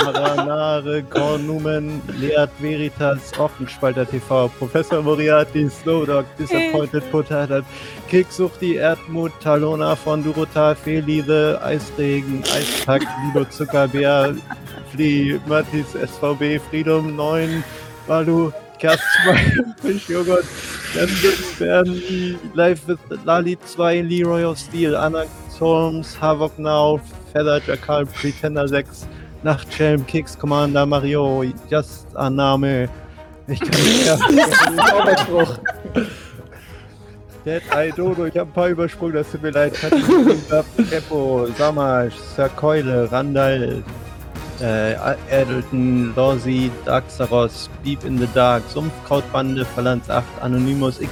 Maranare, Kornumen, Leat Veritas, Offenspalter TV, Professor Moriarty, Snowdog, Disappointed Potato, Kicksuchti, Erdmut, Talona von Durotar, Felide, Eisregen, Eispack, Lido Zuckerbär, Flee, Matis, SVB, Freedom 9, Balu, 2, <laughs> Fischjoghurt, Lambden, Bernie, Live with Lali 2, Leroy of Steel, Anna Storms, Havok Now, Feather Jackal, Pretender 6, Nachtschelm, Kicks, Commander, Mario, Just Annahme. Ich kann nicht mehr. <laughs> Dead Eye Dodo, ich habe ein paar übersprungen, das tut mir leid. Epo, Samash, Sir Keule, Randall, äh, Adelton, Lorsi, Darksaros, Beep in the Dark, Sumpfkrautbande, Phalanx 8, Anonymous X,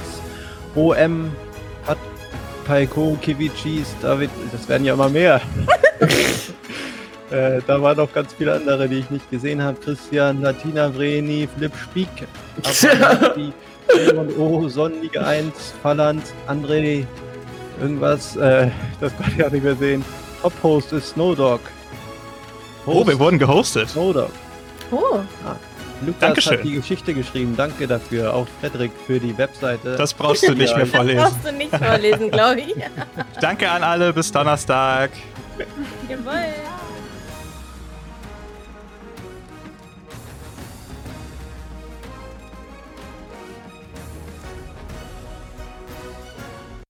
OM, Pat, Paiko, Kivichis, David, das werden ja immer mehr. <laughs> äh, da waren noch ganz viele andere, die ich nicht gesehen habe. Christian, Latina Vreni, Flip Spiek, <laughs> Simon O, Sonnenliga 1, Phalanx, André, irgendwas, äh, das konnte ich auch nicht mehr sehen. Top-Host ist Snowdog. Oh, wir wurden gehostet. Snowdog. Oh, Lukas Dankeschön. hat die Geschichte geschrieben. Danke dafür. Auch Frederik für die Webseite. Das brauchst du nicht mehr vorlesen. brauchst du nicht vorlesen, glaube ich. <laughs> Danke an alle, bis Donnerstag. Jawohl.